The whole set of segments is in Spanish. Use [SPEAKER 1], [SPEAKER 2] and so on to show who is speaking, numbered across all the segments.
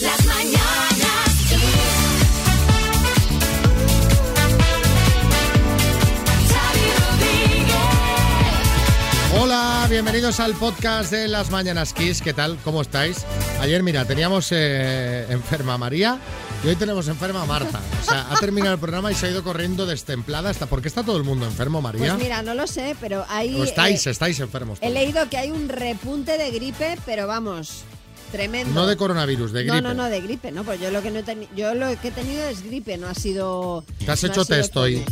[SPEAKER 1] Las mañanas Kiss.
[SPEAKER 2] Hola, bienvenidos al podcast de las Mañanas Kiss. ¿Qué tal? ¿Cómo estáis? Ayer, mira, teníamos eh, enferma a María y hoy tenemos enferma a Marta. O sea, ha terminado el programa y se ha ido corriendo destemplada. Hasta, ¿Por qué está todo el mundo enfermo, María?
[SPEAKER 3] Pues mira, no lo sé, pero hay.
[SPEAKER 2] ¿O estáis,
[SPEAKER 3] eh,
[SPEAKER 2] estáis enfermos?
[SPEAKER 3] he
[SPEAKER 2] todos?
[SPEAKER 3] leído que hay un repunte de gripe, pero vamos, tremendo.
[SPEAKER 2] No de coronavirus, de gripe.
[SPEAKER 3] No, no, no, de gripe, no, pues yo lo que no he teni- yo lo que he tenido es gripe, no ha sido.
[SPEAKER 2] ¿Te has
[SPEAKER 3] no
[SPEAKER 2] hecho test hoy?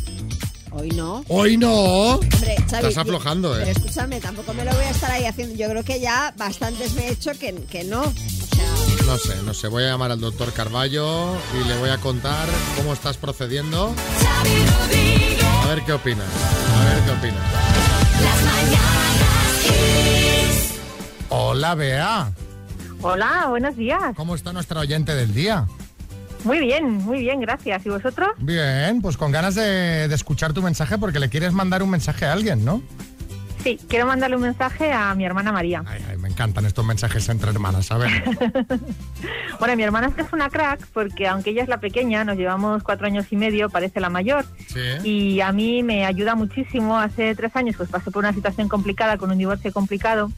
[SPEAKER 3] Hoy no.
[SPEAKER 2] ¡Hoy no!
[SPEAKER 3] Hombre, Xavi,
[SPEAKER 2] Estás aflojando,
[SPEAKER 3] Pero
[SPEAKER 2] ¿eh?
[SPEAKER 3] escúchame, tampoco me lo voy a estar ahí haciendo. Yo creo que ya bastantes me he hecho que, que no. O sea,
[SPEAKER 2] No sé, no sé. Voy a llamar al doctor Carballo y le voy a contar cómo estás procediendo. A ver qué opinas. A ver qué opinas.
[SPEAKER 1] Las mañanas Kiss.
[SPEAKER 2] Hola, Bea.
[SPEAKER 4] Hola, buenos días.
[SPEAKER 2] ¿Cómo está nuestra oyente del día?
[SPEAKER 4] Muy bien, muy bien, gracias. ¿Y vosotros?
[SPEAKER 2] Bien, pues con ganas de, de escuchar tu mensaje porque le quieres mandar un mensaje a alguien, ¿no?
[SPEAKER 4] Sí, quiero mandarle un mensaje a mi hermana María.
[SPEAKER 2] Ay, ay, me encantan estos mensajes entre hermanas, a ver.
[SPEAKER 4] Bueno, mi hermana es que es una crack porque aunque ella es la pequeña, nos llevamos cuatro años y medio, parece la mayor.
[SPEAKER 2] Sí.
[SPEAKER 4] Y a mí me ayuda muchísimo. Hace tres años pues pasé por una situación complicada, con un divorcio complicado.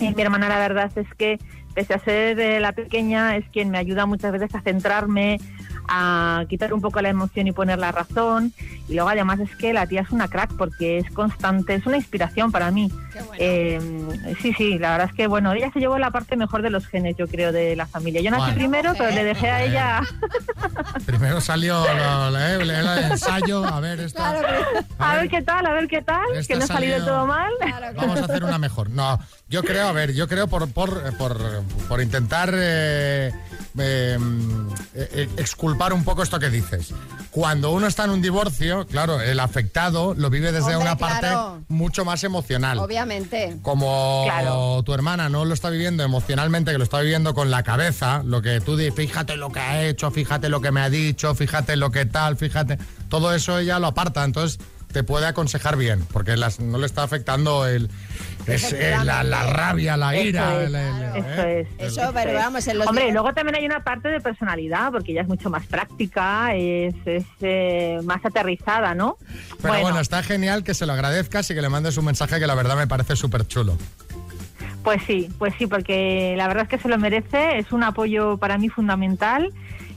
[SPEAKER 4] Y mi hermana la verdad es que, pese a ser eh, la pequeña, es quien me ayuda muchas veces a centrarme, a quitar un poco la emoción y poner la razón. Y luego además es que la tía es una crack porque es constante, es una inspiración para mí.
[SPEAKER 3] qué bueno.
[SPEAKER 4] Eh, sí, sí, la verdad es que bueno, ella se llevó la parte mejor de los genes, yo creo, de la familia. Yo nací
[SPEAKER 2] Bueno.
[SPEAKER 4] primero, pero le dejé a ella.
[SPEAKER 2] Primero salió lo- lo- eh, el ensayo, a ver, esto.
[SPEAKER 3] Claro, pero-
[SPEAKER 4] A ver qué tal, a ver qué tal, que no ha salido
[SPEAKER 2] salió-
[SPEAKER 4] todo mal.
[SPEAKER 3] claro, claro.
[SPEAKER 2] Vamos a hacer una mejor. No, yo creo, a ver, yo creo por, por, por, por intentar eh, eh, eh, exculpar un poco esto que dices. Cuando uno está en un divorcio, claro, el afectado lo vive desde
[SPEAKER 3] Hombre,
[SPEAKER 2] una
[SPEAKER 3] claro.
[SPEAKER 2] parte mucho más emocional.
[SPEAKER 3] Obviamente.
[SPEAKER 2] Como
[SPEAKER 4] Claro.
[SPEAKER 2] tu hermana no lo está viviendo emocionalmente, que lo está viviendo con la cabeza, lo que tú dices, fíjate lo que ha hecho, fíjate lo que me ha dicho, fíjate lo que tal, fíjate, todo eso ella lo aparta, entonces te puede aconsejar bien, porque las- no le está afectando el, es, eh, la, la rabia, la
[SPEAKER 4] Eso
[SPEAKER 2] ira.
[SPEAKER 4] es,
[SPEAKER 2] el- el-
[SPEAKER 4] eso
[SPEAKER 2] ¿eh?
[SPEAKER 4] es.
[SPEAKER 3] Eso, pero vamos, en los
[SPEAKER 4] Hombre, luego también hay una parte de personalidad, porque ella es mucho más práctica, es, es, eh, más aterrizada, ¿no?
[SPEAKER 2] Pero bueno. está genial que se lo agradezcas y que le mandes un mensaje que la verdad me parece súper chulo.
[SPEAKER 4] Pues sí, pues sí, porque la verdad es que se lo merece, es un apoyo para mí fundamental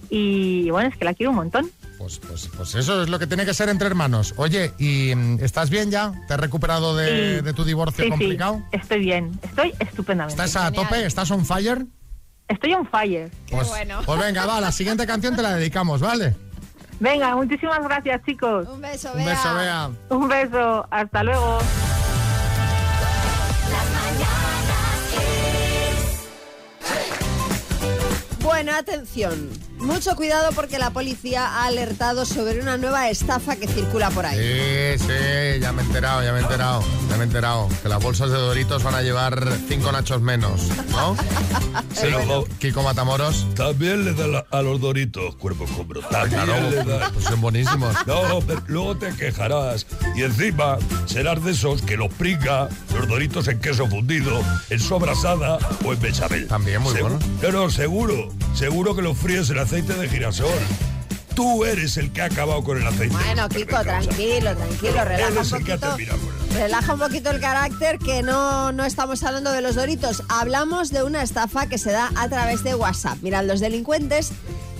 [SPEAKER 4] y bueno, es que la quiero un montón.
[SPEAKER 2] Pues, pues, pues eso es lo que tiene que ser entre hermanos. Oye, ¿y mm, estás bien ya? ¿Te has recuperado de,
[SPEAKER 4] Sí.
[SPEAKER 2] de tu divorcio
[SPEAKER 4] Sí,
[SPEAKER 2] complicado?
[SPEAKER 4] sí, estoy bien, estoy estupendamente.
[SPEAKER 2] ¿Estás a
[SPEAKER 3] Genial.
[SPEAKER 2] tope? ¿Estás on fire?
[SPEAKER 4] Estoy on fire.
[SPEAKER 2] Pues,
[SPEAKER 3] bueno.
[SPEAKER 2] pues venga, va, la siguiente canción te la dedicamos, ¿vale?
[SPEAKER 4] Venga, muchísimas gracias chicos.
[SPEAKER 3] Un beso,
[SPEAKER 2] Un beso, Bea.
[SPEAKER 4] Un beso, hasta luego.
[SPEAKER 3] Bueno, atención. Mucho cuidado porque la policía ha alertado sobre una nueva estafa que circula por ahí.
[SPEAKER 2] Sí, sí, ya me he enterado, ya me he enterado, ya me he enterado. Que las bolsas de Doritos van a llevar cinco nachos menos, ¿no? Sí,
[SPEAKER 5] Pero-
[SPEAKER 2] Kiko Matamoros.
[SPEAKER 5] También le da la- a los doritos cuerpo con hombro. También
[SPEAKER 2] Claro,
[SPEAKER 5] le da.
[SPEAKER 2] pues son buenísimos.
[SPEAKER 5] No, pero luego te quejarás. Y encima serás de esos que los pringa los doritos en queso fundido, en sobrasada o en bechamel.
[SPEAKER 2] También muy
[SPEAKER 5] Segu-
[SPEAKER 2] bueno.
[SPEAKER 5] No, no, seguro. Seguro que los fríes en aceite de girasol. Tú eres el que ha acabado con el aceite.
[SPEAKER 3] Bueno, Kiko, tranquilo, tranquilo, relaja un
[SPEAKER 5] el
[SPEAKER 3] poquito.
[SPEAKER 5] el-
[SPEAKER 3] Relaja un poquito el carácter que no, no estamos hablando de los doritos. Hablamos de una estafa que se da a través de WhatsApp. Mirad, los delincuentes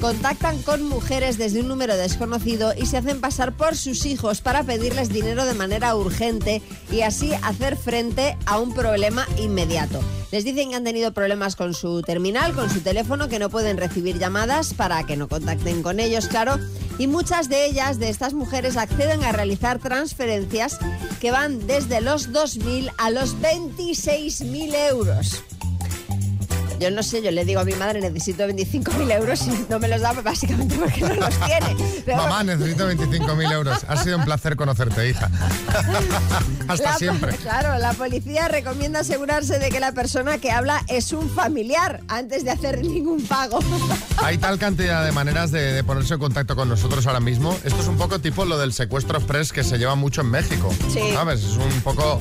[SPEAKER 3] contactan con mujeres desde un número desconocido y se hacen pasar por sus hijos para pedirles dinero de manera urgente y así hacer frente a un problema inmediato. Les dicen que han tenido problemas con su terminal, con su teléfono, que no pueden recibir llamadas para que no contacten con ellos, claro. Y muchas de ellas, de estas mujeres, acceden a realizar transferencias que van desde los 2.000 a los 26.000 euros. Yo no sé, yo le digo a mi madre, necesito 25.000 euros y no me los da básicamente porque no los tiene. Pero
[SPEAKER 2] Mamá, necesito 25.000 euros. Ha sido un placer conocerte, hija. Hasta
[SPEAKER 3] La-
[SPEAKER 2] siempre.
[SPEAKER 3] Claro, la policía recomienda asegurarse de que la persona que habla es un familiar antes de hacer ningún pago.
[SPEAKER 2] Hay tal cantidad de maneras de, de ponerse en contacto con nosotros ahora mismo. Esto es un poco tipo lo del secuestro express que se lleva mucho en México.
[SPEAKER 3] Sí.
[SPEAKER 2] ¿Sabes? Es un poco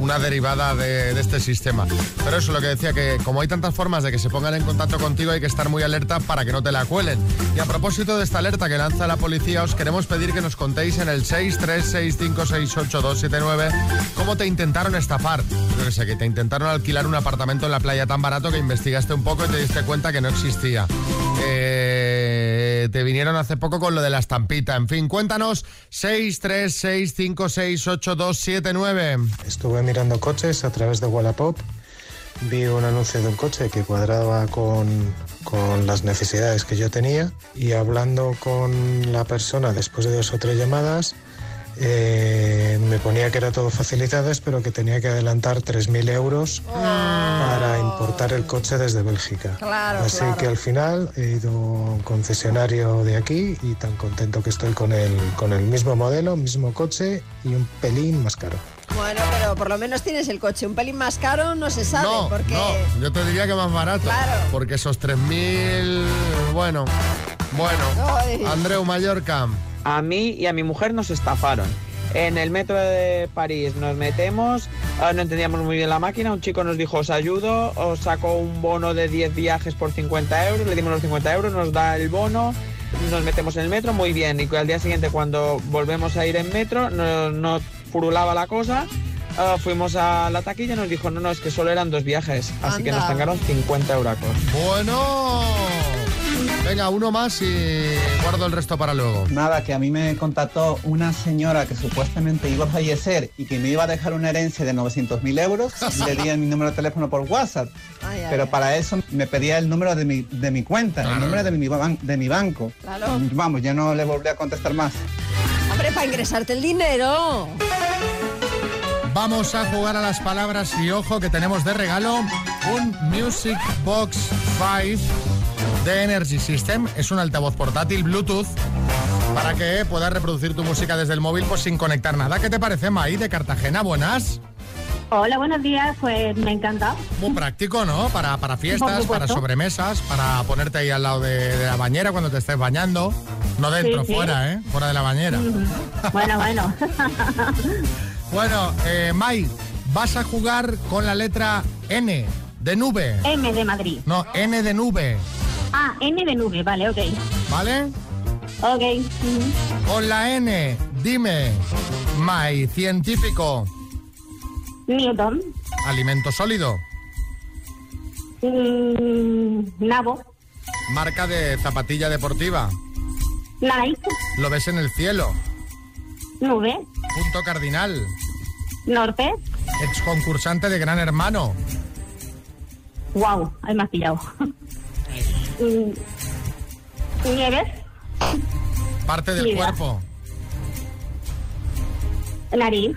[SPEAKER 2] una derivada de, este sistema. Pero eso es lo que decía, que como hay tantas formas de que se pongan en contacto contigo, hay que estar muy alerta para que no te la cuelen. Y a propósito de esta alerta que lanza la policía, os queremos pedir que nos contéis en el 636568279 cómo te intentaron estafar. Yo que sé, que te intentaron alquilar un apartamento en la playa tan barato que investigaste un poco y te diste cuenta que no existía. Eh, te vinieron hace poco con lo de la estampita. En fin, cuéntanos 636568279.
[SPEAKER 6] Estuve mirando coches a través de Wallapop. Vi un anuncio de un coche que cuadraba con, con las necesidades que yo tenía y hablando con la persona después de dos o tres llamadas eh, me ponía que era todo facilidades pero que tenía que adelantar 3.000 euros para importar el coche desde Bélgica.
[SPEAKER 3] Claro,
[SPEAKER 6] Así
[SPEAKER 3] claro.
[SPEAKER 6] que al final he ido a un concesionario de aquí y tan contento que estoy con el, con el mismo modelo, mismo coche y un pelín más caro.
[SPEAKER 3] Bueno, pero por lo menos tienes el coche. Un pelín más caro no se sabe,
[SPEAKER 2] No,
[SPEAKER 3] porque...
[SPEAKER 2] no, yo te diría que más barato.
[SPEAKER 3] Claro.
[SPEAKER 2] Porque esos 3.000, bueno, bueno.
[SPEAKER 3] Ay.
[SPEAKER 2] Andreu Mallorca.
[SPEAKER 7] A mí y a mi mujer nos estafaron. En el metro de París nos metemos, ah, no entendíamos muy bien la máquina, un chico nos dijo os ayudo, os saco un bono de 10 viajes por 50 euros, le dimos los 50 euros, nos da el bono, nos metemos en el metro, muy bien, y al día siguiente cuando volvemos a ir en metro no, no furulaba la cosa, ah, fuimos a la taquilla y nos dijo no, no, es que solo eran dos viajes, así que nos tangaron 50 euros.
[SPEAKER 2] Bueno. Venga, uno más y guardo el resto para luego.
[SPEAKER 8] Nada, que a mí me contactó una señora que supuestamente iba a fallecer y que me iba a dejar una herencia de 900 mil euros. Le di mi número de teléfono por WhatsApp.
[SPEAKER 3] Ay, ay,
[SPEAKER 8] Pero
[SPEAKER 3] ay.
[SPEAKER 8] para eso me pedía el número de mi, de mi cuenta,
[SPEAKER 2] Claro.
[SPEAKER 8] el número de mi, de mi banco.
[SPEAKER 3] Claro.
[SPEAKER 8] Vamos, ya no le volví a contestar más.
[SPEAKER 3] Hombre, para ingresarte el dinero.
[SPEAKER 2] Vamos a jugar a las palabras y ojo que tenemos de regalo un Music Box 5 de Energy System. Es un altavoz portátil Bluetooth para que puedas reproducir tu música desde el móvil pues sin conectar nada. ¿Qué te parece, Maí, de Cartagena? Buenas.
[SPEAKER 9] Hola, buenos días. Pues me encanta.
[SPEAKER 2] Muy práctico, ¿no? Para, para fiestas, para sobremesas, para ponerte ahí al lado de, de la bañera cuando te estés bañando. No dentro,
[SPEAKER 9] Sí, sí.
[SPEAKER 2] fuera, ¿eh? Fuera de la bañera.
[SPEAKER 9] Bueno, bueno.
[SPEAKER 2] Bueno, eh, Mai, vas a jugar con la letra N de nube.
[SPEAKER 9] M de Madrid.
[SPEAKER 2] No, N de nube,
[SPEAKER 9] Ah, N de nube, vale, ok.
[SPEAKER 2] ¿vale?
[SPEAKER 9] Ok.
[SPEAKER 2] Con la N, dime, Mai, científico,
[SPEAKER 9] Newton.
[SPEAKER 2] alimento sólido,
[SPEAKER 9] Mm, Nabo.
[SPEAKER 2] marca de zapatilla deportiva,
[SPEAKER 9] Nike.
[SPEAKER 2] lo ves en el cielo,
[SPEAKER 9] Nube.
[SPEAKER 2] punto cardinal,
[SPEAKER 9] Norte.
[SPEAKER 2] ex concursante de Gran Hermano,
[SPEAKER 9] Wow, me has pillado. Nieves.
[SPEAKER 2] parte del
[SPEAKER 9] Mira.
[SPEAKER 2] cuerpo,
[SPEAKER 9] Nariz.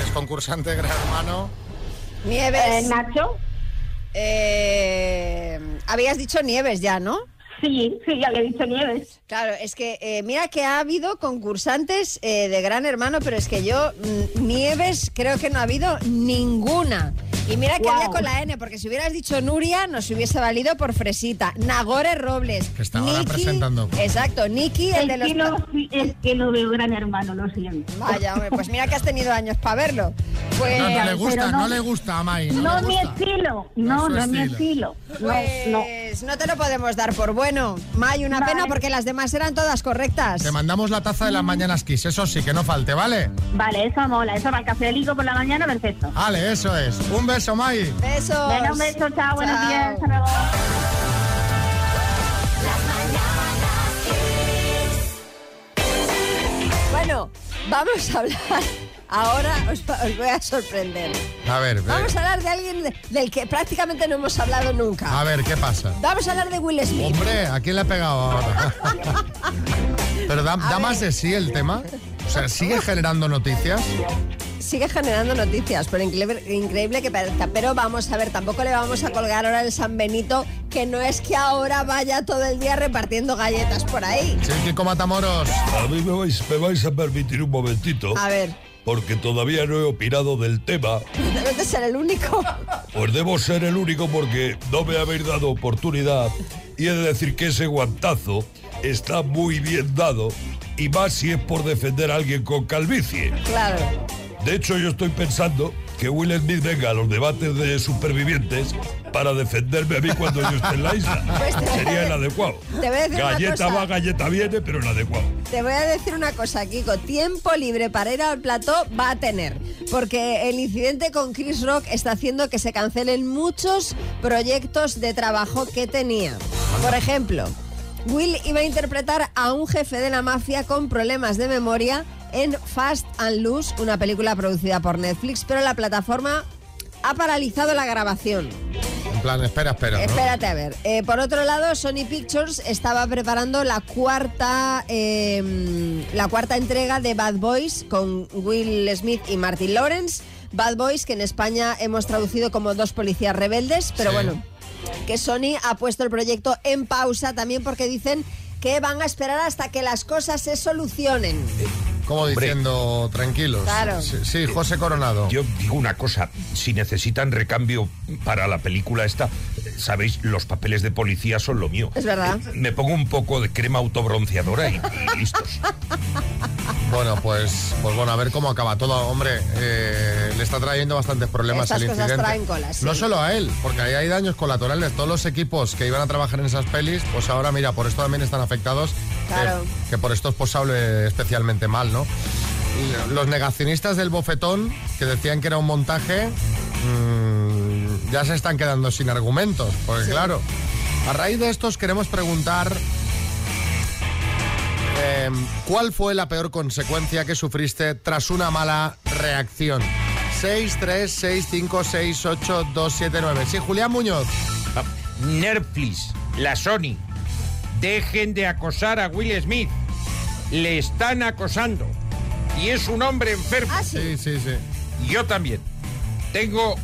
[SPEAKER 2] ex concursante de Gran Hermano,
[SPEAKER 3] Nieves.
[SPEAKER 9] Eh, Nacho.
[SPEAKER 3] Eh, habías dicho Nieves ya, ¿no?
[SPEAKER 9] Sí, sí, ya le he dicho Nieves.
[SPEAKER 3] Claro, es que eh, mira que ha habido concursantes eh, de Gran Hermano, pero es que yo, mm, Nieves, creo que no ha habido ninguna. Y mira que
[SPEAKER 9] Guau.
[SPEAKER 3] había con la N, porque si hubieras dicho Nuria, nos hubiese valido por Fresita. Nagore Robles.
[SPEAKER 2] Que está ahora
[SPEAKER 3] Niki-
[SPEAKER 2] presentando.
[SPEAKER 3] Exacto, Niki, el
[SPEAKER 9] Es
[SPEAKER 3] de los...
[SPEAKER 9] que, no, es que no veo gran hermano, lo siento.
[SPEAKER 3] Vaya, hombre, pues mira que has tenido años para verlo. Pues,
[SPEAKER 2] no, no le gusta, no,
[SPEAKER 9] no-
[SPEAKER 2] le gusta a Mai, no,
[SPEAKER 9] No, mi estilo.
[SPEAKER 2] No
[SPEAKER 9] No,
[SPEAKER 2] es
[SPEAKER 9] mi
[SPEAKER 2] estilo.
[SPEAKER 9] estilo. No, no.
[SPEAKER 3] pues no te lo podemos dar por bueno. May, una
[SPEAKER 9] Vale.
[SPEAKER 3] pena porque las demás eran todas correctas.
[SPEAKER 2] Te mandamos la taza de las mañanas Kiss, eso sí, que no falte, ¿vale?
[SPEAKER 9] Vale, eso mola. Eso para el café ligo por la mañana, perfecto.
[SPEAKER 2] Vale, eso es. Un beso, Mai.
[SPEAKER 3] Besos.
[SPEAKER 9] Venga, un beso, chao, buenos
[SPEAKER 3] Chao.
[SPEAKER 9] días, hasta luego.
[SPEAKER 3] Bueno, vamos a hablar. Ahora os, os voy a sorprender.
[SPEAKER 2] A ver, ve-
[SPEAKER 3] Vamos a hablar de alguien de- del que prácticamente no hemos hablado nunca.
[SPEAKER 2] a ver, ¿qué pasa?
[SPEAKER 3] Vamos a hablar de Will Smith.
[SPEAKER 2] Hombre, ¿a quién le ha pegado ahora? Pero da, más de sí el tema. O sea, sigue generando noticias.
[SPEAKER 3] Sigue generando noticias, pero increíble, increíble que parezca. Pero vamos a ver, tampoco le vamos a colgar ahora el San Benito, que no es que ahora vaya todo el día repartiendo galletas por ahí.
[SPEAKER 2] Sí, Kiko Matamoros.
[SPEAKER 5] A mí me vais, me vais a permitir un momentito,
[SPEAKER 3] A ver,
[SPEAKER 5] porque todavía no he opinado del tema.
[SPEAKER 3] debes de ser el único.
[SPEAKER 5] Pues debo ser el único porque no me habéis dado oportunidad. Y he de decir que ese guantazo está muy bien dado. Y más si es por defender a alguien con calvicie.
[SPEAKER 3] Claro.
[SPEAKER 5] De hecho, yo estoy pensando que Will Smith venga a los debates de supervivientes para defenderme a mí cuando yo esté en la isla.
[SPEAKER 3] Pues
[SPEAKER 5] Sería el adecuado.
[SPEAKER 3] Te voy a decir una
[SPEAKER 5] Galleta va, galleta viene, pero el adecuado.
[SPEAKER 3] Te voy a decir una cosa, Kiko. Tiempo libre para ir al plató va a tener. Porque el incidente con Chris Rock está haciendo que se cancelen muchos proyectos de trabajo que tenía. Por ejemplo, Will iba a interpretar a un jefe de la mafia con problemas de memoria en Fast and Loose, una película producida por Netflix, pero la plataforma ha paralizado la grabación.
[SPEAKER 2] En plan, espera, espera. ¿no?
[SPEAKER 3] Espérate a ver. Eh, por otro lado, Sony Pictures estaba preparando la cuarta, eh, la cuarta entrega de Bad Boys con Will Smith y Martin Lawrence. Bad Boys, que en España hemos traducido como dos policías rebeldes, pero
[SPEAKER 2] Sí.
[SPEAKER 3] bueno, que Sony ha puesto el proyecto en pausa también porque dicen que van a esperar hasta que las cosas se solucionen.
[SPEAKER 2] Como diciendo, tranquilos.
[SPEAKER 3] Claro.
[SPEAKER 2] Sí, sí, José Coronado.
[SPEAKER 5] Yo digo una cosa, si necesitan recambio para la película esta, sabéis, los papeles de policía son lo mío.
[SPEAKER 3] Es verdad.
[SPEAKER 5] Eh, Me pongo un poco de crema autobronceadora y, y listos.
[SPEAKER 2] Bueno, pues, pues bueno, a ver cómo acaba todo. Hombre, eh, le está trayendo bastantes problemas
[SPEAKER 3] Estas
[SPEAKER 2] el
[SPEAKER 3] cosas
[SPEAKER 2] incidente.
[SPEAKER 3] traen colas, sí.
[SPEAKER 2] No solo a él, porque ahí hay daños colaterales. Todos los equipos que iban a trabajar en esas pelis, pues ahora, mira, por esto también están afectados. que-
[SPEAKER 3] Claro.
[SPEAKER 2] Que, por esto es posible especialmente mal, ¿no? Los negacionistas del bofetón, que decían que era un montaje, mm, ya se están quedando sin argumentos. Porque claro, a raíz de estos queremos preguntar eh, ¿Cuál fue la peor consecuencia que sufriste tras una mala reacción? 6, 3, 6, 5, 6, 8, 2, 7, 9. Sí, Julián Muñoz.
[SPEAKER 10] Ah, Netflix, la Sony, dejen de acosar a Will Smith. Le están acosando. Y es un hombre enfermo.
[SPEAKER 3] Ah, sí.
[SPEAKER 2] Sí, sí,
[SPEAKER 10] yo también. Tengo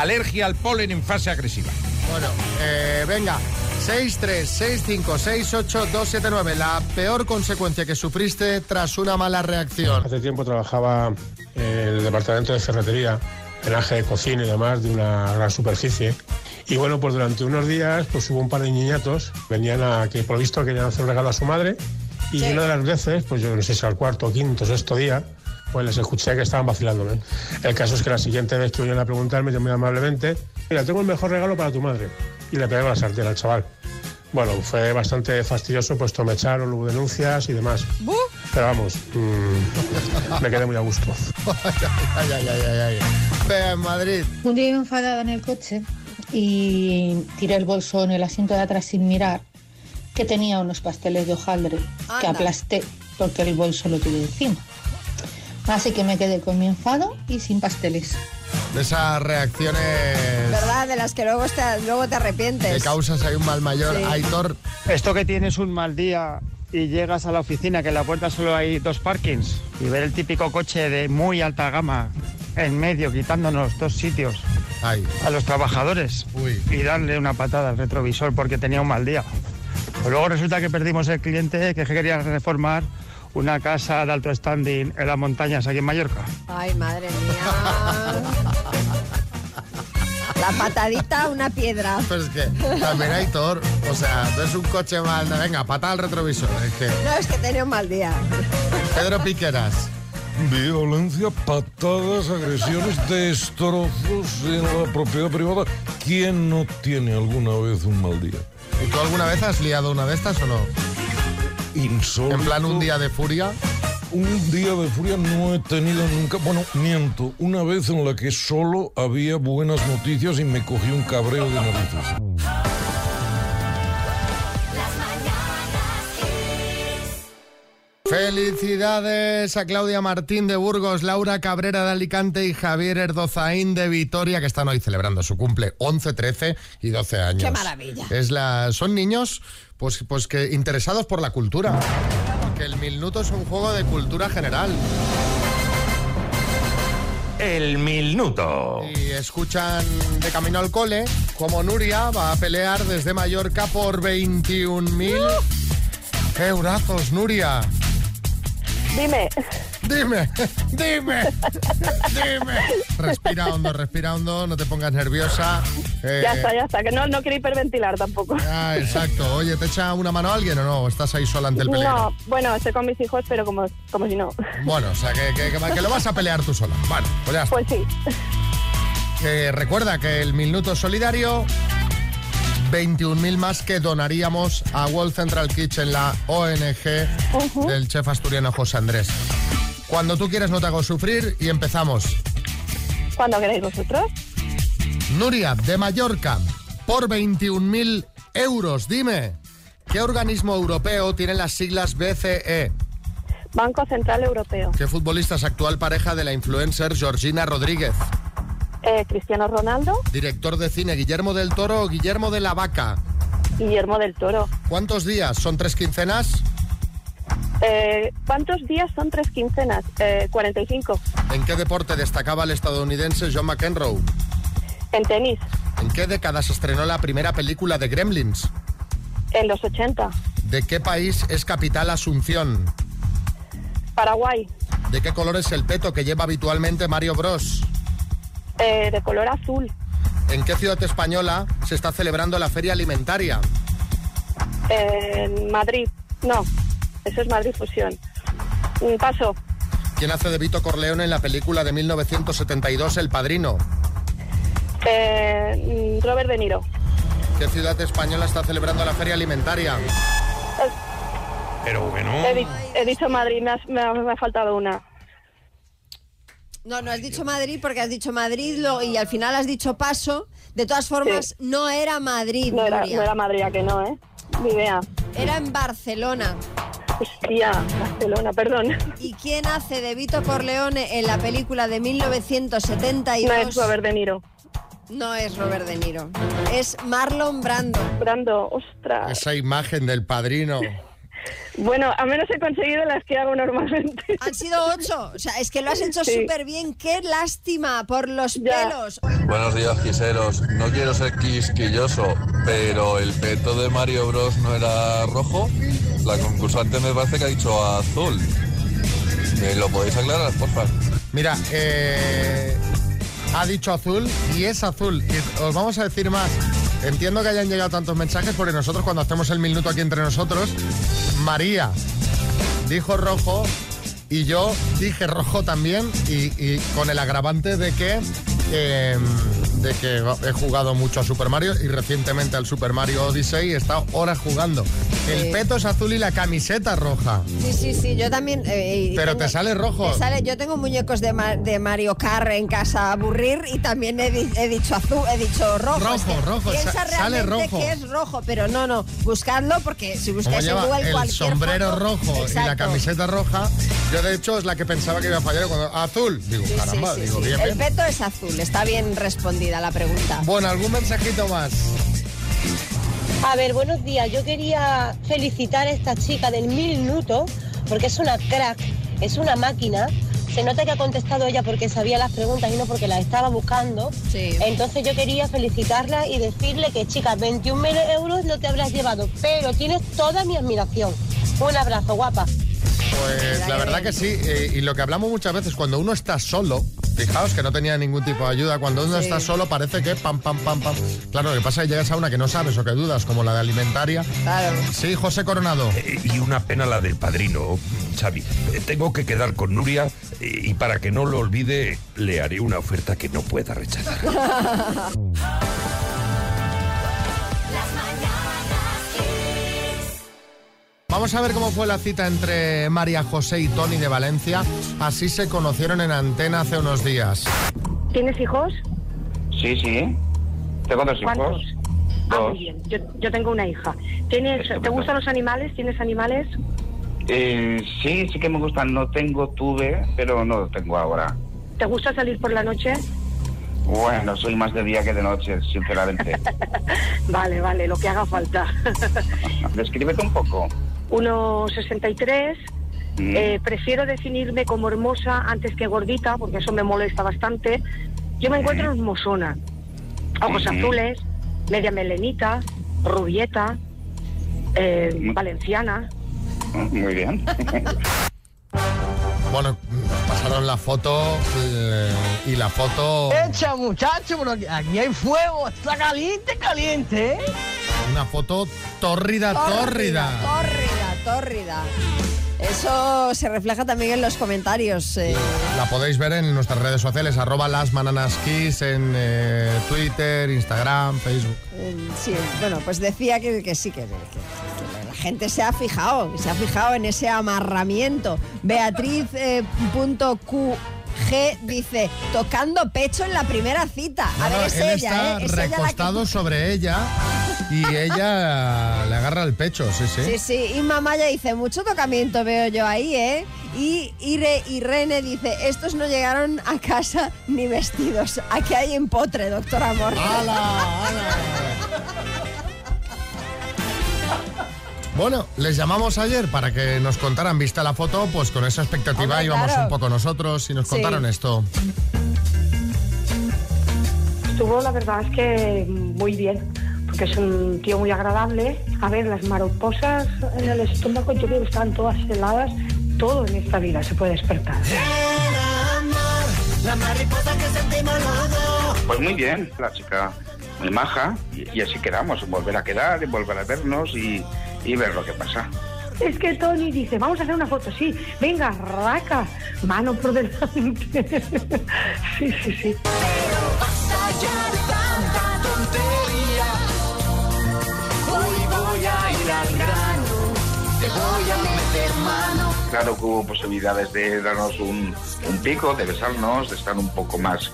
[SPEAKER 10] alergia al polen en fase agresiva.
[SPEAKER 2] Bueno, eh, venga. 6, 3, 6, 5, 6, 8, 2, 7, 9. La peor consecuencia que sufriste tras una mala reacción.
[SPEAKER 11] Hace tiempo trabajaba en el departamento de ferretería, drenaje de cocina y demás de una gran superficie. Y bueno, pues durante unos días pues hubo un par de niñatos, venían a que por lo visto querían hacer un regalo a su madre y
[SPEAKER 3] Sí.
[SPEAKER 11] una de las veces, pues yo no sé si al cuarto, quinto, sexto día, pues les escuché que estaban vacilándome. El caso es que la siguiente vez que vinieron a preguntarme, muy amablemente, mira, tengo el mejor regalo para tu madre. Y le pegué la sartén al chaval. Bueno, fue bastante fastidioso, puesto me echaron, hubo denuncias y demás. Pero vamos, mm, me quedé muy a gusto.
[SPEAKER 2] ay, ay, ay, ay, ay. Ve, en Madrid.
[SPEAKER 12] Un día iba enfadada en el coche y tiré el bolso en el asiento de atrás sin mirar, que tenía unos pasteles de hojaldre que aplasté porque el bolso lo tuve encima. Así que me quedé con mi enfado y sin pasteles.
[SPEAKER 2] De esas reacciones
[SPEAKER 3] ¿Verdad? De las que luego te, luego te arrepientes.
[SPEAKER 2] que causas hay un mal mayor.
[SPEAKER 3] Sí.
[SPEAKER 2] Aitor,
[SPEAKER 13] Esto que tienes un mal día y llegas a la oficina que en la puerta solo hay dos parkings y ver el típico coche de muy alta gama en medio quitándonos dos sitios
[SPEAKER 2] ay,
[SPEAKER 13] a los trabajadores
[SPEAKER 2] Uy.
[SPEAKER 13] y darle una patada al retrovisor porque tenía un mal día. Pues luego resulta que perdimos el cliente que quería reformar una casa de alto standing en las montañas aquí en Mallorca.
[SPEAKER 3] Ay, madre mía. La patadita, una piedra.
[SPEAKER 2] Pero es que también hay Thor. O sea, ves un coche mal. Venga, pata al retrovisor. Es que.
[SPEAKER 3] No, es que tenía un mal día.
[SPEAKER 2] Pedro Piqueras.
[SPEAKER 5] Violencia, patadas, agresiones, destrozos en la propiedad privada. ¿Quién no tiene alguna vez un mal día?
[SPEAKER 2] ¿Y tú alguna vez has liado una de estas o no?
[SPEAKER 5] Insólito.
[SPEAKER 2] En plan, un día de furia.
[SPEAKER 5] Un día de furia no he tenido nunca. Bueno, miento. Una vez en la que solo había buenas noticias y me cogí un cabreo de narices.
[SPEAKER 1] Las mañanas Kiss.
[SPEAKER 2] Felicidades a Claudia Martín de Burgos, Laura Cabrera de Alicante y Javier Erdozaín de Vitoria, que están hoy celebrando su cumple 11, 13 y 12 años.
[SPEAKER 3] ¡Qué maravilla!
[SPEAKER 2] Es la, son niños pues, pues que interesados por la cultura. Porque el minuto es un juego de cultura general.
[SPEAKER 10] El minuto.
[SPEAKER 2] Y escuchan de camino al cole como Nuria va a pelear desde Mallorca por 21.000 eurazos. Nuria,
[SPEAKER 4] Dime,
[SPEAKER 2] Dime, dime, dime. Respira hondo, respira hondo, no te pongas nerviosa. Eh,
[SPEAKER 14] Ya está, ya está, que no, no quiero hiperventilar tampoco.
[SPEAKER 2] Ah, exacto. Oye, ¿te echa una mano alguien o no? ¿O estás ahí sola ante el peligro?
[SPEAKER 14] No, bueno, estoy con mis hijos, pero como, como si no.
[SPEAKER 2] Bueno, o sea, que, que- que- que lo vas a pelear tú sola. Vale, pues ya está.
[SPEAKER 14] Pues sí.
[SPEAKER 2] Eh, recuerda que el minuto solidario, 21.000 más que donaríamos a World Central Kitchen, la ONG del chef asturiano José Andrés. Cuando tú quieras no te hago sufrir y empezamos.
[SPEAKER 14] Cuando queráis vosotros.
[SPEAKER 2] Nuria, de Mallorca, por 21.000 euros, dime, ¿qué organismo europeo tiene las siglas BCE?
[SPEAKER 14] Banco Central Europeo.
[SPEAKER 2] ¿Qué futbolista es actual pareja de la influencer Georgina Rodríguez?
[SPEAKER 14] Eh, Cristiano Ronaldo.
[SPEAKER 2] Director de cine Guillermo del Toro o Guillermo de la Vaca.
[SPEAKER 14] Guillermo del Toro.
[SPEAKER 2] ¿Cuántos días? ¿Son tres quincenas?
[SPEAKER 14] Eh, ¿Cuántos días son tres quincenas? Eh, 45.
[SPEAKER 2] ¿En qué deporte destacaba el estadounidense John McEnroe?
[SPEAKER 14] En tenis.
[SPEAKER 2] ¿En qué década se estrenó la primera película de Gremlins?
[SPEAKER 14] En los 80.
[SPEAKER 2] ¿De qué país es capital Asunción?
[SPEAKER 14] Paraguay.
[SPEAKER 2] ¿De qué color es el peto que lleva habitualmente Mario Bros?
[SPEAKER 14] Eh, de color azul.
[SPEAKER 2] ¿En qué ciudad española se está celebrando la feria alimentaria?
[SPEAKER 14] En Madrid. No, eso es Madrid Fusión. Mm, Paso.
[SPEAKER 2] ¿Quién hace de Vito Corleone en la película de 1972 El Padrino?
[SPEAKER 14] Eh, Robert De Niro.
[SPEAKER 2] ¿Qué ciudad española está celebrando la feria alimentaria?
[SPEAKER 5] Pero bueno.
[SPEAKER 14] He, di- he dicho Madrid, me, has- me ha, me ha faltado una.
[SPEAKER 3] No, no has dicho Madrid porque has dicho Madrid lo- y al final has dicho paso. De todas formas, no era Madrid.
[SPEAKER 14] No era, no era Madrid, ¿a que no, ¿eh? Ni idea.
[SPEAKER 3] Era en Barcelona.
[SPEAKER 14] Hostia, Barcelona, perdón.
[SPEAKER 3] ¿Y quién hace de Vito Corleone en la película de 1972?
[SPEAKER 14] No es Robert De Niro.
[SPEAKER 3] No es Robert De Niro. Es Marlon Brando.
[SPEAKER 14] Brando, ostras.
[SPEAKER 2] Esa imagen del padrino.
[SPEAKER 14] Bueno, a menos he conseguido las que hago normalmente.
[SPEAKER 3] Han sido ocho. O sea, es que lo has hecho
[SPEAKER 14] Sí.
[SPEAKER 3] súper bien. Qué lástima por los pelos.
[SPEAKER 15] Buenos días, quiseros. No quiero ser quisquilloso, pero el peto de Mario Bros no era rojo. La concursante me parece que ha dicho azul. ¿Me lo podéis aclarar, por favor?
[SPEAKER 2] Mira, eh, ha dicho azul y es azul. Y os vamos a decir más. Entiendo que hayan llegado tantos mensajes porque nosotros cuando hacemos el minuto aquí entre nosotros, María dijo rojo y yo dije rojo también y, con el agravante de que... eh, de que he jugado mucho a Super Mario y recientemente al Super Mario Odyssey he estado horas jugando. El
[SPEAKER 3] Sí.
[SPEAKER 2] peto es azul y la camiseta roja.
[SPEAKER 3] Sí, sí, sí, yo también. eh,
[SPEAKER 2] Pero te sale rojo.
[SPEAKER 3] sale- yo tengo muñecos de, Ma- de Mario Kart en casa a aburrir y también he, di- he dicho azul, he dicho rojo.
[SPEAKER 2] Rojo,
[SPEAKER 3] Es que
[SPEAKER 2] rojo,
[SPEAKER 3] Piensa
[SPEAKER 2] sa- sale rojo.
[SPEAKER 3] que es rojo, pero no, no. Buscadlo porque si buscáis en Google
[SPEAKER 2] el
[SPEAKER 3] cualquier
[SPEAKER 2] sombrero
[SPEAKER 3] foto-
[SPEAKER 2] rojo y la camiseta roja, yo de hecho es la que pensaba que iba a fallar cuando azul. Digo,
[SPEAKER 3] Sí, sí,
[SPEAKER 2] caramba,
[SPEAKER 3] sí,
[SPEAKER 2] digo, bien,
[SPEAKER 3] El
[SPEAKER 2] bien.
[SPEAKER 3] peto es azul, está bien respondida la pregunta.
[SPEAKER 2] Bueno, algún mensajito más.
[SPEAKER 16] A ver, buenos días. Yo quería felicitar a esta chica del minuto porque es una crack, es una máquina. Se nota que ha contestado ella porque sabía las preguntas y no porque las estaba buscando. Entonces yo quería felicitarla y decirle que, chica, 21.000 euros no te habrás llevado, pero tienes toda mi admiración. Un abrazo, guapa.
[SPEAKER 2] Pues la verdad que sí, eh, y lo que hablamos muchas veces, cuando uno está solo, fijaos que no tenía ningún tipo de ayuda, cuando uno
[SPEAKER 3] Sí.
[SPEAKER 2] está solo parece que pam, pam, pam, pam. Claro, lo que pasa es que llegas a una que no sabes o que dudas, como la de alimentaria.
[SPEAKER 3] Claro.
[SPEAKER 2] Sí, José Coronado.
[SPEAKER 5] Eh, Y una pena la del padrino, Xavi. Eh, Tengo que quedar con Nuria y para que no lo olvide, le haré una oferta que no pueda rechazar.
[SPEAKER 2] Vamos a ver cómo fue la cita entre María José y Tony de Valencia. Así se conocieron en antena hace unos días.
[SPEAKER 14] ¿Tienes hijos?
[SPEAKER 17] Sí, sí. Tengo dos hijos.
[SPEAKER 14] ¿Cuántos? Ah,
[SPEAKER 17] Dos.
[SPEAKER 14] muy bien. Yo, yo tengo una hija. ¿Tienes, ¿Te gustan los animales? ¿Tienes animales?
[SPEAKER 17] Eh, sí, sí que me gustan. No tengo, tuve, pero no lo tengo ahora.
[SPEAKER 14] ¿Te gusta salir por la noche?
[SPEAKER 17] Bueno, soy más de día que de noche, sinceramente.
[SPEAKER 14] Vale, vale, lo que haga falta.
[SPEAKER 17] Descríbete un poco.
[SPEAKER 14] 1,63.
[SPEAKER 17] Mm.
[SPEAKER 14] Eh, prefiero definirme como hermosa antes que gordita, porque eso me molesta bastante. Yo me encuentro hermosona. Ojos
[SPEAKER 17] Ujú.
[SPEAKER 14] azules, media melenita, rubieta, eh, valenciana.
[SPEAKER 17] Muy bien.
[SPEAKER 2] Bueno, pasaron la foto eh, y la foto...
[SPEAKER 18] Echa, muchacho, pero aquí- aquí hay fuego. Está caliente, caliente, ¿eh?
[SPEAKER 2] Una foto tórrida, tórrida.
[SPEAKER 3] Tórrida, tórrida. Eso se refleja también en los comentarios. eh,
[SPEAKER 2] La podéis ver en nuestras redes sociales, arroba las en eh, Twitter, Instagram, Facebook.
[SPEAKER 3] sí, bueno, pues decía que, que sí, que, que- que la gente se ha fijado, se ha fijado en ese amarramiento. Beatriz eh, G dice, tocando pecho en la primera cita. A
[SPEAKER 2] No,
[SPEAKER 3] ver, es
[SPEAKER 2] él
[SPEAKER 3] ella,
[SPEAKER 2] está
[SPEAKER 3] ¿eh? Es ella la que-
[SPEAKER 2] recostado sobre ella y ella le agarra el pecho, sí, sí.
[SPEAKER 3] Sí, sí, y mamá ya dice, mucho tocamiento veo yo ahí, ¿eh? Y Ire, Irene dice, estos no llegaron a casa ni vestidos. Aquí hay empotre, doctor Amor.
[SPEAKER 2] Bueno, les llamamos ayer para que nos contaran, vista la foto, pues con esa expectativa
[SPEAKER 3] Hombre,
[SPEAKER 2] íbamos
[SPEAKER 3] claro.
[SPEAKER 2] un poco nosotros y nos
[SPEAKER 3] Sí.
[SPEAKER 2] contaron esto.
[SPEAKER 14] Estuvo, la verdad es que muy bien, porque es un tío muy agradable. A ver, las mariposas en el estómago yo creo que están todas heladas. Todo en esta vida se puede despertar.
[SPEAKER 1] La mariposa que sentimos.
[SPEAKER 17] Pues muy bien, la chica muy maja y, y así quedamos, volver a quedar, volver a vernos y, y ver lo que pasa.
[SPEAKER 14] Es que Tony dice, vamos a hacer una foto, sí, venga, raca, mano por delante. sí, sí, sí.
[SPEAKER 1] Basta ya de tanta tontería. Hoy voy a ir al grano. Te voy a meter mano.
[SPEAKER 17] Claro que hubo posibilidades de darnos un, un pico, de besarnos, de estar un poco más,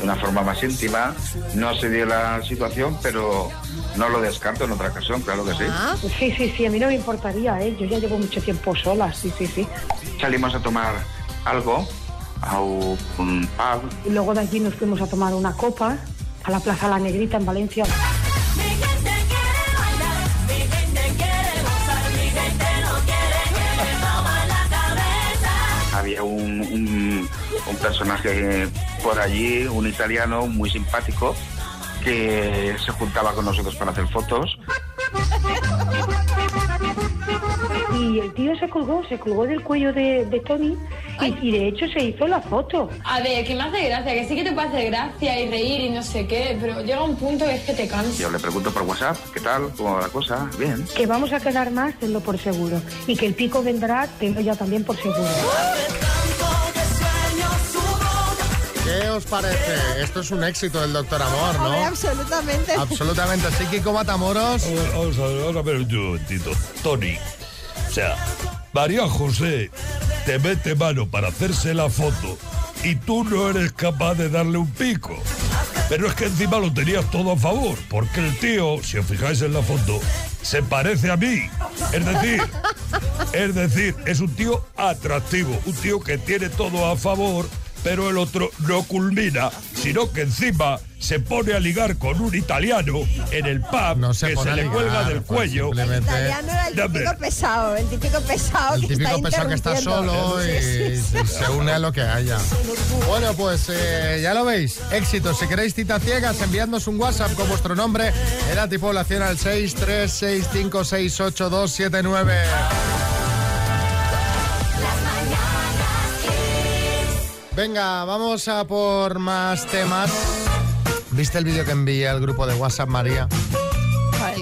[SPEAKER 17] de una forma más íntima. No se dio la situación, pero no lo descarto en otra ocasión, claro que sí.
[SPEAKER 14] Sí, sí, sí, a mí no me importaría, ¿eh? Yo ya llevo mucho tiempo sola, sí, sí, sí.
[SPEAKER 17] Salimos a tomar algo a un pub
[SPEAKER 14] Y luego de allí nos fuimos a tomar una copa a la Plaza La Negrita en Valencia.
[SPEAKER 17] Un- personaje por allí, un italiano muy simpático, que se juntaba con nosotros para hacer fotos.
[SPEAKER 14] Y el tío se colgó, se colgó del cuello de, de Tony y, y de hecho se hizo la foto.
[SPEAKER 19] A ver, que me hace gracia, que sí que te puede hacer gracia y reír y no sé qué, pero llega un punto que es que te cansa.
[SPEAKER 17] Yo le pregunto por WhatsApp, ¿qué tal? ¿Cómo va la cosa? Bien.
[SPEAKER 14] Que vamos a quedar más, tenlo por seguro. Y que el pico vendrá, tenlo ya también por seguro.
[SPEAKER 2] ¿Qué os parece? Esto es un éxito del Doctor Amor,
[SPEAKER 3] Hombre,
[SPEAKER 2] ¿no?
[SPEAKER 3] absolutamente.
[SPEAKER 2] Absolutamente. Así que como Matamoros...
[SPEAKER 5] Vamos a ver, vamos a ver un momentito. Tony, o sea, María José te mete mano para hacerse la foto y tú no eres capaz de darle un pico. Pero es que encima lo tenías todo a favor, porque el tío, si os fijáis en la foto, se parece a mí. Es decir, es decir, es un tío atractivo, un tío que tiene todo a favor, pero el otro no culmina, sino que encima se pone a ligar con un italiano en el pub
[SPEAKER 2] se
[SPEAKER 5] que se le
[SPEAKER 2] ligar,
[SPEAKER 5] cuelga del
[SPEAKER 2] pues,
[SPEAKER 5] cuello.
[SPEAKER 2] simplemente-
[SPEAKER 3] Italiano era el
[SPEAKER 5] No,
[SPEAKER 3] típico pesado, el típico pesado
[SPEAKER 2] El
[SPEAKER 3] que
[SPEAKER 2] típico
[SPEAKER 3] está
[SPEAKER 2] pesado que está solo y
[SPEAKER 3] Sí, sí, sí.
[SPEAKER 2] se une a lo que haya. Bueno, pues eh, ya lo veis. Éxito. Si queréis citas ciegas, enviadnos un WhatsApp con vuestro nombre, y población al 636568279. Venga, vamos a por más temas. ¿Viste el vídeo que envié al grupo de WhatsApp, María?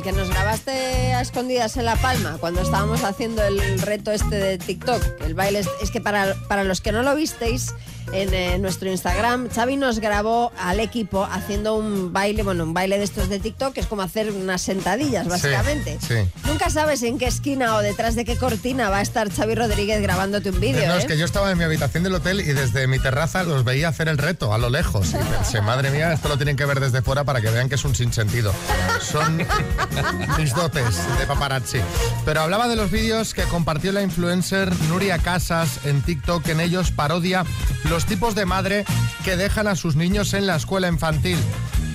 [SPEAKER 3] Que nos grabaste a escondidas en La Palma cuando estábamos haciendo el reto este de TikTok. El baile es, es que para, para los que no lo visteis, en eh, nuestro Instagram, Xavi nos grabó al equipo haciendo un baile, bueno, un baile de estos de TikTok, que es como hacer unas sentadillas, básicamente.
[SPEAKER 2] Sí.
[SPEAKER 3] Nunca sabes en qué esquina o detrás de qué cortina va a estar Xavi Rodríguez grabándote un vídeo,
[SPEAKER 2] No,
[SPEAKER 3] ¿eh?
[SPEAKER 2] es que yo estaba en mi habitación del hotel y desde mi terraza los veía hacer el reto a lo lejos. Y pensé, madre mía, esto lo tienen que ver desde fuera para que vean que es un sinsentido. Son mis dotes de paparazzi. Pero hablaba de los vídeos que compartió la influencer Nuria Casas en TikTok. En ellos parodia los tipos de madre que dejan a sus niños en la escuela infantil.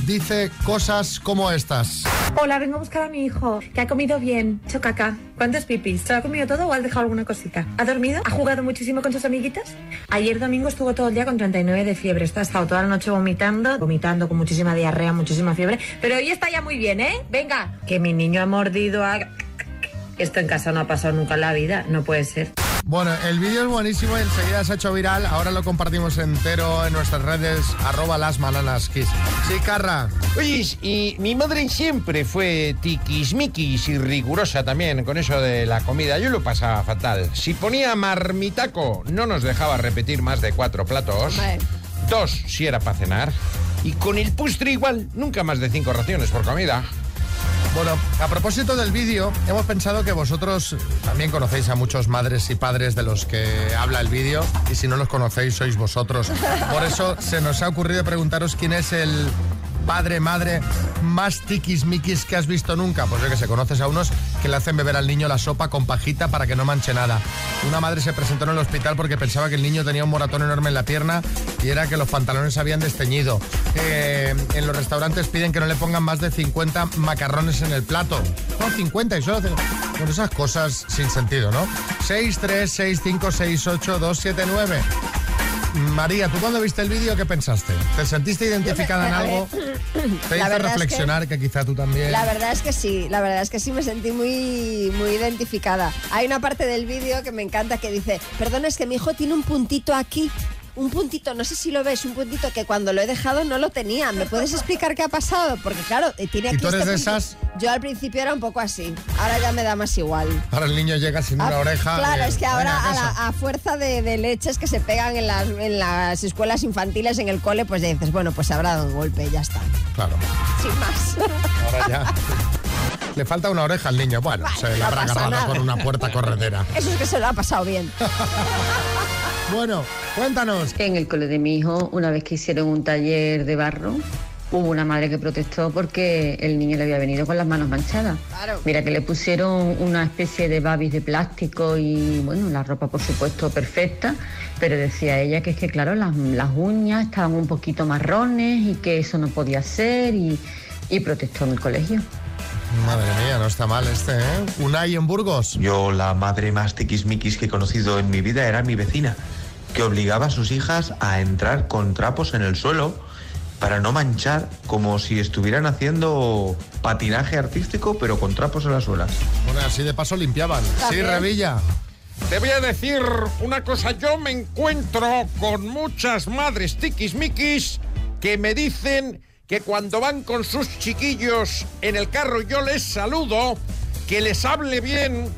[SPEAKER 2] Dice cosas como estas.
[SPEAKER 20] Hola, vengo a buscar a mi hijo, que ha comido bien, hecho caca. ¿Cuántos pipis? ¿Se lo ha comido todo o ha dejado alguna cosita? ¿Ha dormido? ¿Ha jugado muchísimo con sus amiguitas? Ayer domingo estuvo todo el día con 39 de fiebre. Está, ha estado toda la noche vomitando, vomitando con muchísima diarrea, muchísima fiebre. Pero hoy está ya muy bien, ¿eh? Venga, que mi niño ha mordido a... Esto en casa no ha pasado nunca en la vida, no puede ser.
[SPEAKER 2] Bueno, el vídeo es buenísimo, enseguida se ha hecho viral. Ahora lo compartimos entero en nuestras redes, arroba las bananas kiss. Sí, Carra.
[SPEAKER 10] Oye, y mi madre siempre fue tiquismiquis y rigurosa también con eso de la comida. Yo lo pasaba fatal. Si ponía marmitaco, no nos dejaba repetir más de cuatro platos. Dos si era para cenar. Y con el postre igual, nunca más de cinco raciones por comida.
[SPEAKER 2] Bueno, a propósito del vídeo, hemos pensado que vosotros también conocéis a muchos madres y padres de los que habla el vídeo y si no los conocéis sois vosotros. Por eso se nos ha ocurrido preguntaros quién es el padre, madre más tiquismiquis que has visto nunca. Pues yo que sé, conoces a unos que le hacen beber al niño la sopa con pajita para que no manche nada. Una madre se presentó en el hospital porque pensaba que el niño tenía un moratón enorme en la pierna y era que los pantalones habían desteñido. Eh, en los restaurantes piden que no le pongan más de 50 macarrones en el plato. No, 50 y solo... Con esas cosas sin sentido, ¿no? 6, 3, 6, 5, 6, 8, 2, 7, 9. María, ¿tú cuando viste el vídeo qué pensaste? ¿Te sentiste identificada en
[SPEAKER 3] ver,
[SPEAKER 2] algo? ¿Te hizo
[SPEAKER 3] verdad es que-
[SPEAKER 2] reflexionar que... quizá tú también?
[SPEAKER 3] La verdad es que sí, la verdad es que sí me sentí muy, muy identificada. Hay una parte del vídeo que me encanta que dice, perdón, es que mi hijo tiene un puntito aquí. Un puntito, no sé si lo ves, un puntito que cuando lo he dejado no lo tenía. ¿Me puedes explicar qué ha pasado? Porque claro, eh, tiene
[SPEAKER 2] ¿Y
[SPEAKER 3] aquí
[SPEAKER 2] tú eres
[SPEAKER 3] este
[SPEAKER 2] de esas?
[SPEAKER 3] Yo al principio era un poco así, ahora ya me da más igual.
[SPEAKER 2] Ahora el niño llega sin una
[SPEAKER 3] Ah,
[SPEAKER 2] oreja.
[SPEAKER 3] Claro,
[SPEAKER 2] y-
[SPEAKER 3] es que ahora a, la- fuerza de, de leches que se pegan en las, en las escuelas infantiles, en el cole, pues ya dices, bueno, pues habrá dado un golpe, ya está.
[SPEAKER 2] Claro,
[SPEAKER 3] Sin más.
[SPEAKER 2] ahora ya. Le falta una oreja al niño. Bueno, se le
[SPEAKER 3] no
[SPEAKER 2] habrá agarrado
[SPEAKER 3] nada.
[SPEAKER 2] con una puerta corredera.
[SPEAKER 3] Eso es que se lo ha pasado bien.
[SPEAKER 2] Bueno, cuéntanos.
[SPEAKER 21] En el cole de mi hijo, una vez que hicieron un taller de barro, hubo una madre que protestó porque el niño le había venido con las manos manchadas.
[SPEAKER 3] Claro.
[SPEAKER 21] Mira que le pusieron una especie de babis de plástico y bueno, la ropa por supuesto perfecta, pero decía ella que es que claro, las, las uñas estaban un poquito marrones y que eso no podía ser y, y protestó en el colegio.
[SPEAKER 2] Madre mía, no está mal este, ¿eh? Unai en Burgos.
[SPEAKER 22] Yo la madre más tiquismiquis que he conocido en mi vida era mi vecina, que obligaba a sus hijas a entrar con trapos en el suelo para no manchar como si estuvieran haciendo patinaje artístico pero con trapos en las suelas.
[SPEAKER 2] Bueno, así de paso limpiaban. Sí. Revilla.
[SPEAKER 10] Te voy a decir una cosa, yo me encuentro con muchas madres tiquismiquis que me dicen que cuando van con sus chiquillos en el carro yo les saludo, que les hable bien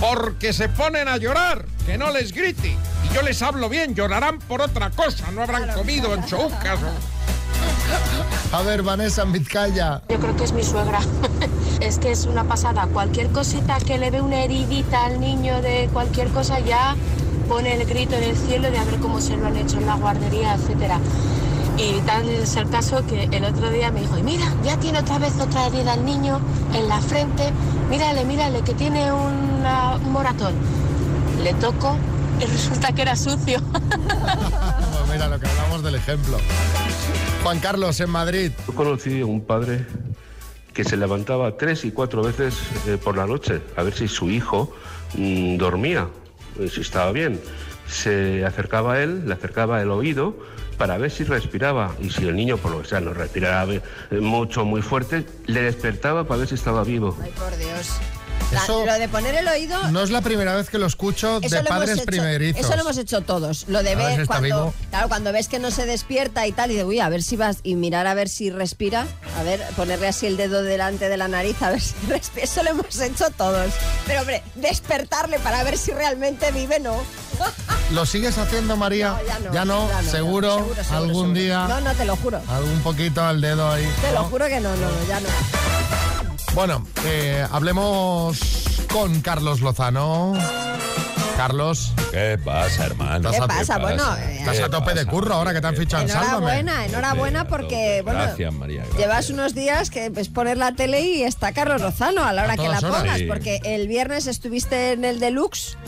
[SPEAKER 10] porque se ponen a llorar, que no les grite. Yo les hablo bien, llorarán por otra cosa, no habrán comido anchoucas. o-
[SPEAKER 2] A ver, Vanessa en Vizcaya.
[SPEAKER 23] Yo creo que es mi suegra. es que es una pasada. Cualquier cosita que le ve una heridita al niño de cualquier cosa ya pone el grito en el cielo de a ver cómo se lo han hecho en la guardería, etcétera. Y tal es el caso que el otro día me dijo, y mira, ya tiene otra vez otra herida el niño en la frente. Mírale, mírale, que tiene una- un moratón. Le toco y resulta que era sucio.
[SPEAKER 2] Pues mira, lo que hablamos del ejemplo. Juan Carlos en Madrid.
[SPEAKER 24] Yo conocí a un padre que se levantaba tres y cuatro veces eh, por la noche a ver si su hijo mm, dormía, eh, si estaba bien. Se acercaba a él, le acercaba el oído para ver si respiraba y si el niño, por lo que sea, no respiraba eh, mucho, muy fuerte, le despertaba para ver si estaba vivo.
[SPEAKER 3] Ay, por Dios. La-
[SPEAKER 2] Eso
[SPEAKER 3] lo de poner el oído...
[SPEAKER 2] No es la primera vez que lo escucho
[SPEAKER 3] Eso
[SPEAKER 2] de
[SPEAKER 3] lo, hemos
[SPEAKER 2] padres
[SPEAKER 3] hecho,
[SPEAKER 2] primerizos.
[SPEAKER 3] eso lo hemos hecho todos. Lo de
[SPEAKER 2] A ver
[SPEAKER 3] ver
[SPEAKER 2] si está
[SPEAKER 3] cuando,
[SPEAKER 2] vivo.
[SPEAKER 3] claro, cuando ves que no se despierta y tal, y de uy, a ver si vas y mirar a ver si respira, a ver, ponerle así el dedo delante de la nariz a ver si respira. Eso lo hemos hecho todos. Pero hombre, despertarle para ver si realmente vive, no.
[SPEAKER 2] ¿Lo sigues haciendo, María?
[SPEAKER 3] No, ya no,
[SPEAKER 2] ¿Ya no?
[SPEAKER 3] ya no,
[SPEAKER 2] ¿Seguro?
[SPEAKER 3] ya no, seguro, seguro,
[SPEAKER 2] ¿Algún
[SPEAKER 3] seguro.
[SPEAKER 2] día?
[SPEAKER 3] No, no, te lo juro.
[SPEAKER 2] Algún poquito al dedo ahí.
[SPEAKER 3] Te lo juro que no, no, no, ya no.
[SPEAKER 2] Bueno, eh, hablemos con Carlos Lozano. Carlos.
[SPEAKER 5] ¿Qué pasa, hermano?
[SPEAKER 3] ¿Qué pasa? Bueno, eh,
[SPEAKER 2] Estás a tope de curro ahora que te han fichado en Sálvame.
[SPEAKER 3] Enhorabuena, enhorabuena porque, bueno,
[SPEAKER 5] Gracias, María. gracias.
[SPEAKER 3] Llevas unos días que ves poner la tele y está Carlos Lozano a la hora
[SPEAKER 5] A
[SPEAKER 3] que la
[SPEAKER 5] horas.
[SPEAKER 3] pongas,
[SPEAKER 5] Sí.
[SPEAKER 3] porque el viernes estuviste en el Deluxe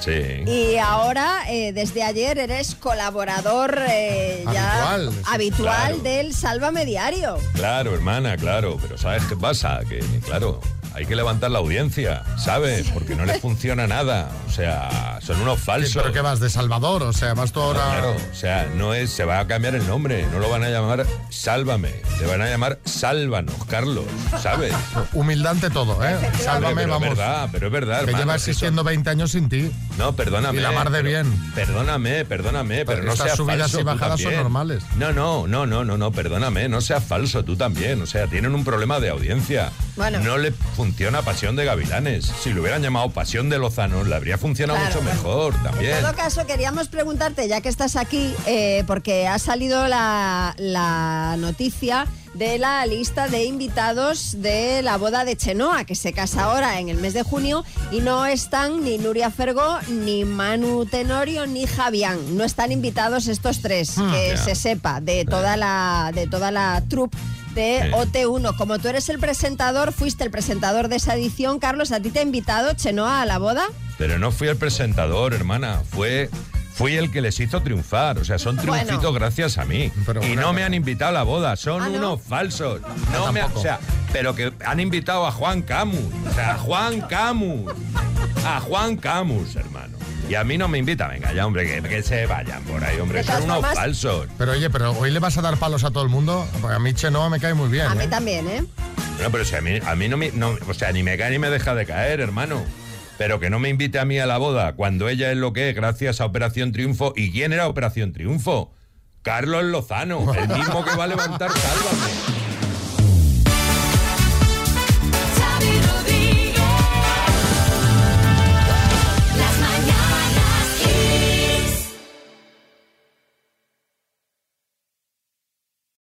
[SPEAKER 5] Sí.
[SPEAKER 3] y ahora eh, desde ayer eres colaborador eh, ya
[SPEAKER 5] Habitual, sí,
[SPEAKER 3] habitual
[SPEAKER 5] claro.
[SPEAKER 3] del Sálvame Diario.
[SPEAKER 5] Claro, hermana, claro. Pero ¿sabes qué pasa? Que, claro, hay que levantar la audiencia, ¿sabes? Porque no les funciona nada. O sea, son unos falsos.
[SPEAKER 2] ¿Pero qué vas de Salvador? O sea, vas tú ahora...
[SPEAKER 5] Claro, o sea, no es, se va a cambiar el nombre, no lo van a llamar Sálvame, le van a llamar Sálvanos, Carlos, ¿sabes?
[SPEAKER 2] Humildad ante todo, ¿eh? Sálvame,
[SPEAKER 5] pero
[SPEAKER 2] vamos.
[SPEAKER 5] Es verdad, pero es verdad,
[SPEAKER 2] Que lleva
[SPEAKER 5] eso-
[SPEAKER 2] existiendo 20 años sin ti.
[SPEAKER 5] No, perdóname.
[SPEAKER 2] Y la mar de
[SPEAKER 5] pero-
[SPEAKER 2] bien.
[SPEAKER 5] Perdóname, perdóname, pero, no
[SPEAKER 2] estas
[SPEAKER 5] seas
[SPEAKER 2] subidas
[SPEAKER 5] falso
[SPEAKER 2] y
[SPEAKER 5] tú
[SPEAKER 2] bajadas son normales.
[SPEAKER 5] No, no, no, no, no, no, perdóname, no seas falso tú también. O sea, tienen un problema de audiencia.
[SPEAKER 3] Bueno.
[SPEAKER 5] No le funciona Pasión de Gavilanes. Si lo hubieran llamado Pasión de Lozano, le habría funcionado
[SPEAKER 3] Claro,
[SPEAKER 5] mucho
[SPEAKER 3] bueno.
[SPEAKER 5] mejor también.
[SPEAKER 3] En todo caso, queríamos preguntarte, ya que estás aquí, eh, porque ha salido la, la noticia de la lista de invitados de la boda de Chenoa, que se casa ahora en el mes de junio, y no están ni Nuria Fergo, ni Manu Tenorio, ni Javián. No están invitados estos tres,
[SPEAKER 5] Hmm,
[SPEAKER 3] que se sepa, de toda la, de toda la troupe de
[SPEAKER 5] Sí.
[SPEAKER 3] OT1. Como tú eres el presentador, fuiste el presentador de esa edición, Carlos, ¿a ti te ha invitado Chenoa a la boda?
[SPEAKER 5] Pero no fui el presentador, hermana. Fue. Fui el que les hizo triunfar, o sea, son
[SPEAKER 3] Bueno.
[SPEAKER 5] triunfitos gracias a mí. y no me han invitado a la boda, son
[SPEAKER 3] Ah, ¿no?
[SPEAKER 5] unos falsos. No me, o sea, pero que han invitado a Juan Camus, o sea, a Juan Camus, a Juan Camus, hermano. Y a mí no me invita, venga ya, hombre, que, que se vayan por ahí, hombre, son unos
[SPEAKER 3] formas-
[SPEAKER 5] falsos.
[SPEAKER 2] Pero oye, pero hoy le vas a dar palos a todo el mundo. Porque a mí Chenoa me cae muy bien.
[SPEAKER 3] A mí
[SPEAKER 2] ¿eh?
[SPEAKER 3] también, ¿eh?
[SPEAKER 5] No, pero si a mí, a mí no me, no- o sea, ni me cae ni me deja de caer, hermano. Pero que no me invite a mí a la boda cuando ella es lo que es gracias a Operación Triunfo. ¿Y quién era Operación Triunfo? Carlos Lozano, el mismo que va a levantar Sálvame.